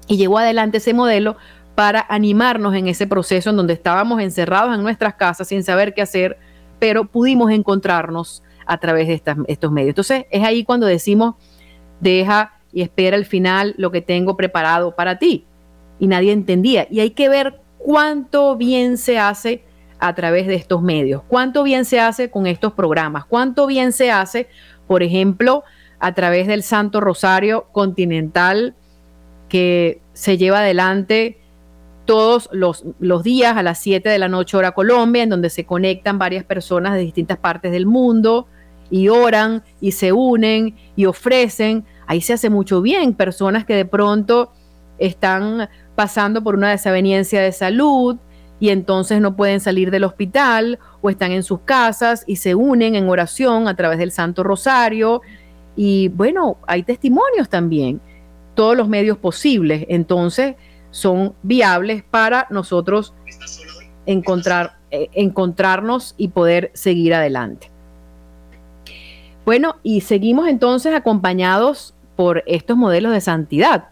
y llevó adelante ese modelo para animarnos en ese proceso en donde estábamos encerrados en nuestras casas sin saber qué hacer, pero pudimos encontrarnos a través de estos medios. Entonces es ahí cuando decimos, deja y espera el final lo que tengo preparado para ti. Y nadie entendía. Y hay que ver cuánto bien se hace a través de estos medios. ¿Cuánto bien se hace con estos programas? ¿Cuánto bien se hace, por ejemplo, a través del Santo Rosario Continental que se lleva adelante todos los, días a las 7 de la noche hora Colombia, en donde se conectan varias personas de distintas partes del mundo y oran y se unen y ofrecen. Ahí se hace mucho bien. Personas que de pronto están pasando por una desaveniencia de salud y entonces no pueden salir del hospital o están en sus casas y se unen en oración a través del Santo Rosario. Y bueno, hay testimonios también, todos los medios posibles. Entonces son viables para nosotros encontrar, eh, encontrarnos y poder seguir adelante. Bueno, y seguimos entonces acompañados por estos modelos de santidad.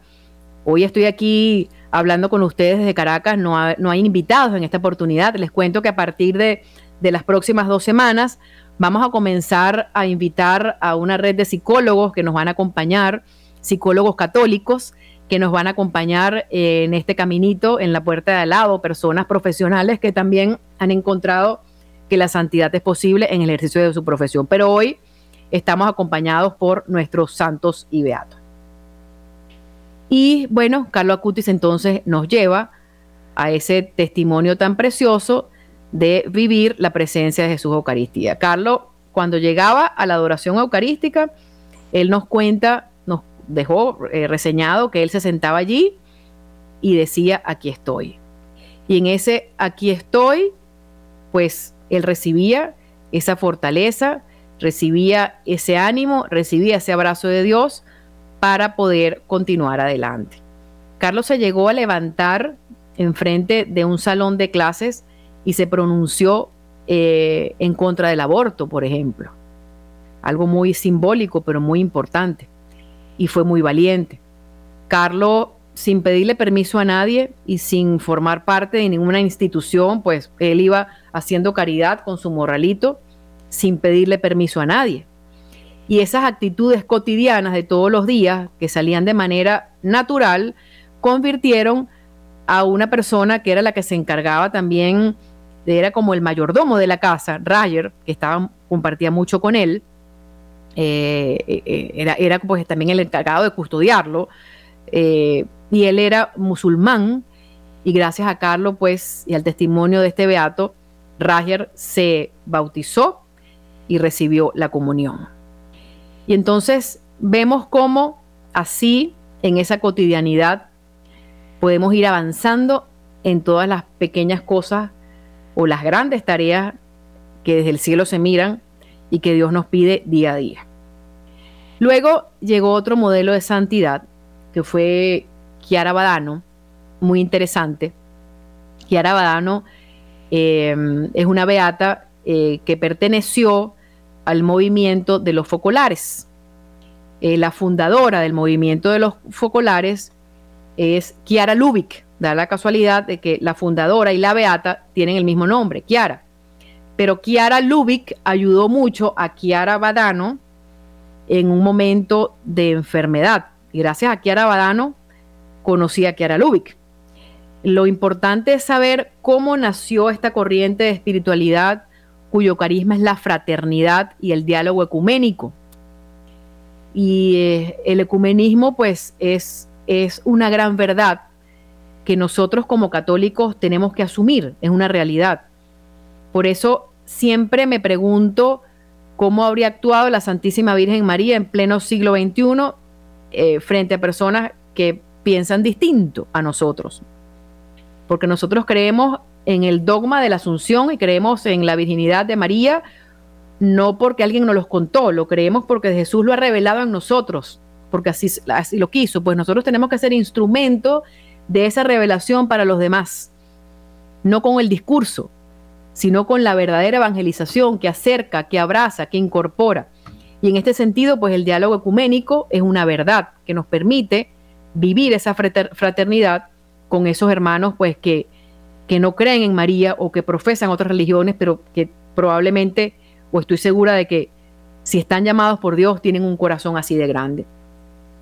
Hoy estoy aquí hablando con ustedes desde Caracas, no, no hay invitados en esta oportunidad. Les cuento que a partir de, de las próximas dos semanas vamos a comenzar a invitar a una red de psicólogos que nos van a acompañar, psicólogos católicos que nos van a acompañar en este caminito en la puerta de al lado, personas profesionales que también han encontrado que la santidad es posible en el ejercicio de su profesión. Pero hoy estamos acompañados por nuestros santos y beatos. Y bueno, Carlos Acutis entonces nos lleva a ese testimonio tan precioso de vivir la presencia de Jesús Eucaristía. Carlos, cuando llegaba a la adoración eucarística, él nos cuenta, nos dejó eh, reseñado que él se sentaba allí y decía, aquí estoy. Y en ese aquí estoy, pues él recibía esa fortaleza, recibía ese ánimo, recibía ese abrazo de Dios para poder continuar adelante. Carlos se llegó a levantar enfrente de un salón de clases y se pronunció eh, en contra del aborto, por ejemplo. Algo muy simbólico, pero muy importante. Y fue muy valiente. Carlos, sin pedirle permiso a nadie y sin formar parte de ninguna institución, pues él iba haciendo caridad con su morralito, sin pedirle permiso a nadie y esas actitudes cotidianas de todos los días que salían de manera natural convirtieron a una persona que era la que se encargaba también, era como el mayordomo de la casa, Rayer, que estaba, compartía mucho con él, eh, eh, era, era pues también el encargado de custodiarlo, eh, y él era musulmán, y gracias a Carlos pues y al testimonio de este beato, Rayer se bautizó y recibió la comunión. Y entonces vemos cómo así, en esa cotidianidad, podemos ir avanzando en todas las pequeñas cosas o las grandes tareas que desde el cielo se miran y que Dios nos pide día a día. Luego llegó otro modelo de santidad que fue Chiara Badano, muy interesante. Chiara Badano eh, es una beata eh, que perteneció al movimiento de los focolares. Eh, la fundadora del movimiento de los focolares es Kiara Lubick. Da la casualidad de que la fundadora y la beata tienen el mismo nombre, Kiara. Pero Kiara Lubick ayudó mucho a Kiara Badano en un momento de enfermedad. Y gracias a Kiara Badano conocí a Kiara Lubick. Lo importante es saber cómo nació esta corriente de espiritualidad cuyo carisma es la fraternidad y el diálogo ecuménico. Y eh, el ecumenismo pues es, es una gran verdad que nosotros como católicos tenemos que asumir, es una realidad. Por eso siempre me pregunto cómo habría actuado la Santísima Virgen María en pleno siglo XXI eh, frente a personas que piensan distinto a nosotros. Porque nosotros creemos en el dogma de la Asunción y creemos en la virginidad de María, no porque alguien nos los contó, lo creemos porque Jesús lo ha revelado en nosotros, porque así, así lo quiso. Pues nosotros tenemos que ser instrumento de esa revelación para los demás, no con el discurso, sino con la verdadera evangelización que acerca, que abraza, que incorpora. Y en este sentido, pues el diálogo ecuménico es una verdad que nos permite vivir esa fraternidad con esos hermanos, pues que que no creen en María o que profesan otras religiones, pero que probablemente, o estoy segura de que si están llamados por Dios, tienen un corazón así de grande.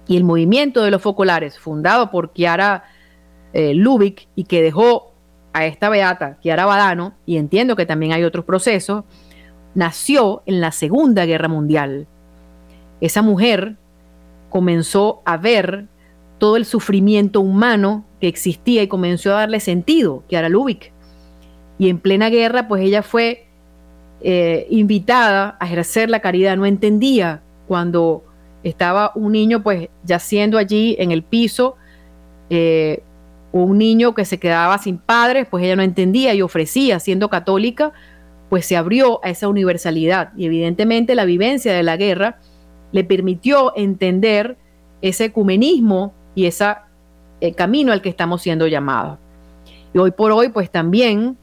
Y el movimiento de los focolares, fundado por Kiara eh, Lubick y que dejó a esta beata, Kiara Badano, y entiendo que también hay otros procesos, nació en la Segunda Guerra Mundial. Esa mujer comenzó a ver todo el sufrimiento humano que existía y comenzó a darle sentido, Kiara Lubick. Y en plena guerra, pues ella fue eh, invitada a ejercer la caridad. No entendía cuando estaba un niño, pues yaciendo allí en el piso, eh, un niño que se quedaba sin padres, pues ella no entendía y ofrecía, siendo católica, pues se abrió a esa universalidad. Y evidentemente la vivencia de la guerra le permitió entender ese ecumenismo y ese eh, camino al que estamos siendo llamados. Y hoy por hoy, pues también,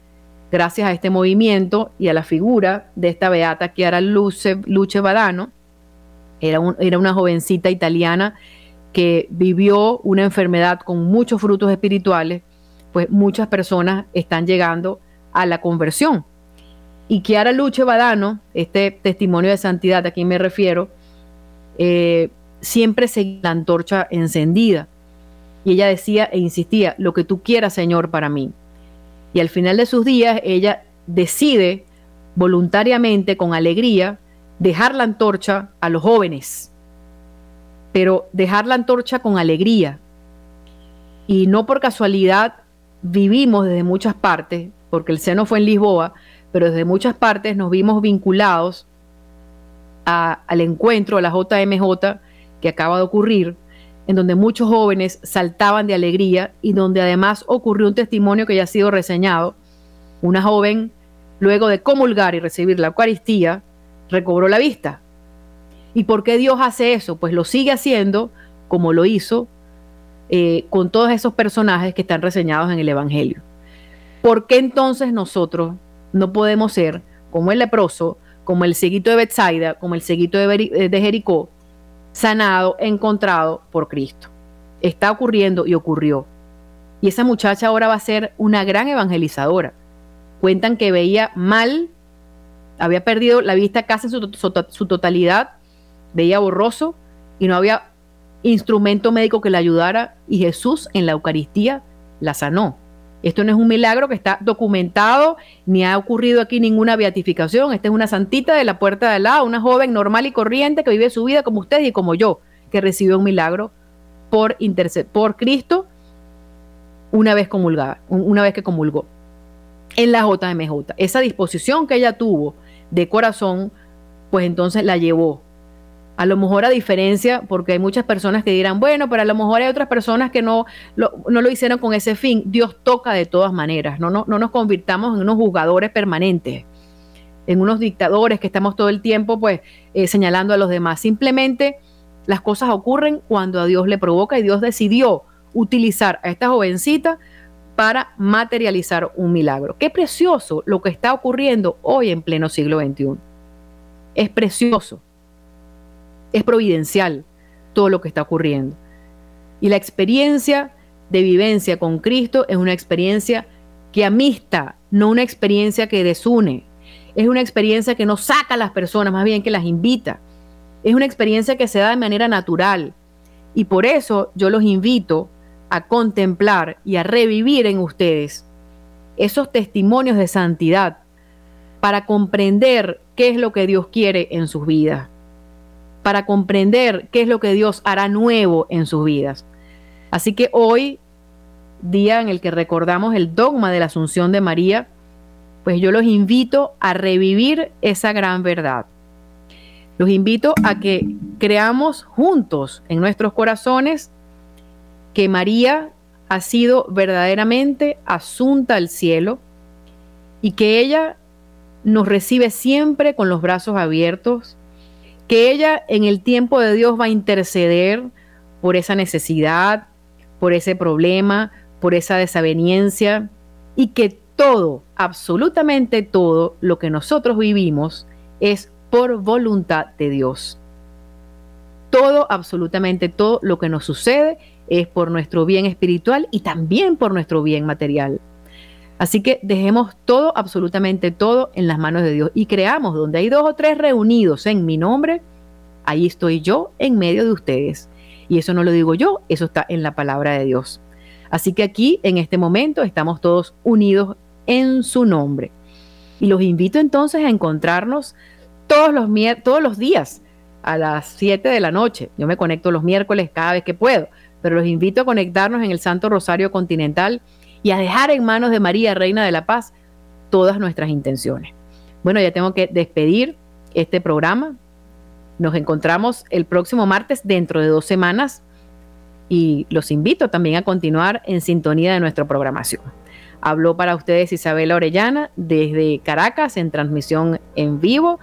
gracias a este movimiento y a la figura de esta beata Chiara Luce, Luce Badano, era, era una jovencita italiana que vivió una enfermedad con muchos frutos espirituales, pues muchas personas están llegando a la conversión. Y Chiara Luce Badano, este testimonio de santidad a quien me refiero, eh, siempre seguía la antorcha encendida. Y ella decía e insistía, lo que tú quieras, Señor, para mí. Y al final de sus días, ella decide voluntariamente, con alegría, dejar la antorcha a los jóvenes, pero dejar la antorcha con alegría. Y no por casualidad vivimos desde muchas partes, porque el seno fue en Lisboa, pero desde muchas partes nos vimos vinculados al encuentro, a la JMJ que acaba de ocurrir, en donde muchos jóvenes saltaban de alegría y donde además ocurrió un testimonio que ya ha sido reseñado. Una joven, luego de comulgar y recibir la Eucaristía, recobró la vista. ¿Y por qué Dios hace eso? Pues lo sigue haciendo como lo hizo eh, con todos esos personajes que están reseñados en el Evangelio. ¿Por qué entonces nosotros no podemos ser como el leproso, como el seguito de Bethsaida, como el seguito de, de Jericó, sanado, encontrado por Cristo. Está ocurriendo y ocurrió. Y esa muchacha ahora va a ser una gran evangelizadora. Cuentan que veía mal, había perdido la vista casi en su, totalidad, veía borroso y no había instrumento médico que la ayudara y Jesús en la Eucaristía la sanó. Esto no es un milagro que está documentado, ni ha ocurrido aquí ninguna beatificación. Esta es una santita de la puerta de al lado, una joven normal y corriente que vive su vida como usted y como yo, que recibió un milagro por, por Cristo una vez comulgada, una vez que comulgó en la JMJ. Esa disposición que ella tuvo de corazón, pues entonces la llevó a lo mejor a diferencia, porque hay muchas personas que dirán, bueno, pero a lo mejor hay otras personas que no lo, no lo hicieron con ese fin. Dios toca de todas maneras, no, no, no nos convirtamos en unos jugadores permanentes, en unos dictadores que estamos todo el tiempo pues eh, señalando a los demás. Simplemente las cosas ocurren cuando a Dios le provoca y Dios decidió utilizar a esta jovencita para materializar un milagro. Qué precioso lo que está ocurriendo hoy en pleno siglo XXI. Es precioso es providencial todo lo que está ocurriendo. Y la experiencia de vivencia con Cristo es una experiencia que amista, no una experiencia que desune. Es una experiencia que no saca a las personas, más bien que las invita. Es una experiencia que se da de manera natural. Y por eso yo los invito a contemplar y a revivir en ustedes esos testimonios de santidad para comprender qué es lo que Dios quiere en sus vidas para comprender qué es lo que Dios hará nuevo en sus vidas. Así que hoy, día en el que recordamos el dogma de la Asunción de María, pues yo los invito a revivir esa gran verdad. Los invito a que creamos juntos en nuestros corazones que María ha sido verdaderamente asunta al cielo y que ella nos recibe siempre con los brazos abiertos, que ella en el tiempo de Dios va a interceder por esa necesidad, por ese problema, por esa desaveniencia y que todo, absolutamente todo lo que nosotros vivimos es por voluntad de Dios. Todo, absolutamente todo lo que nos sucede es por nuestro bien espiritual y también por nuestro bien material. Así que dejemos todo, absolutamente todo, en las manos de Dios y creamos donde hay dos o tres reunidos en mi nombre, ahí estoy yo en medio de ustedes. Y eso no lo digo yo, eso está en la palabra de Dios. Así que aquí, en este momento, estamos todos unidos en su nombre. Y los invito entonces a encontrarnos todos los, todos los días a las 7 de la noche. Yo me conecto los miércoles cada vez que puedo, pero los invito a conectarnos en el Santo Rosario Continental y a dejar en manos de María, Reina de la Paz, todas nuestras intenciones. Bueno, ya tengo que despedir este programa. Nos encontramos el próximo martes dentro de dos semanas y los invito también a continuar en sintonía de nuestra programación. Habló para ustedes Isabela Orellana desde Caracas en transmisión en vivo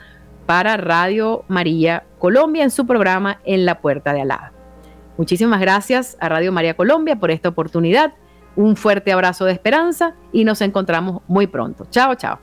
para Radio María Colombia en su programa En la Puerta de Alá. Muchísimas gracias a Radio María Colombia por esta oportunidad. Un fuerte abrazo de esperanza y nos encontramos muy pronto. Chao, chao.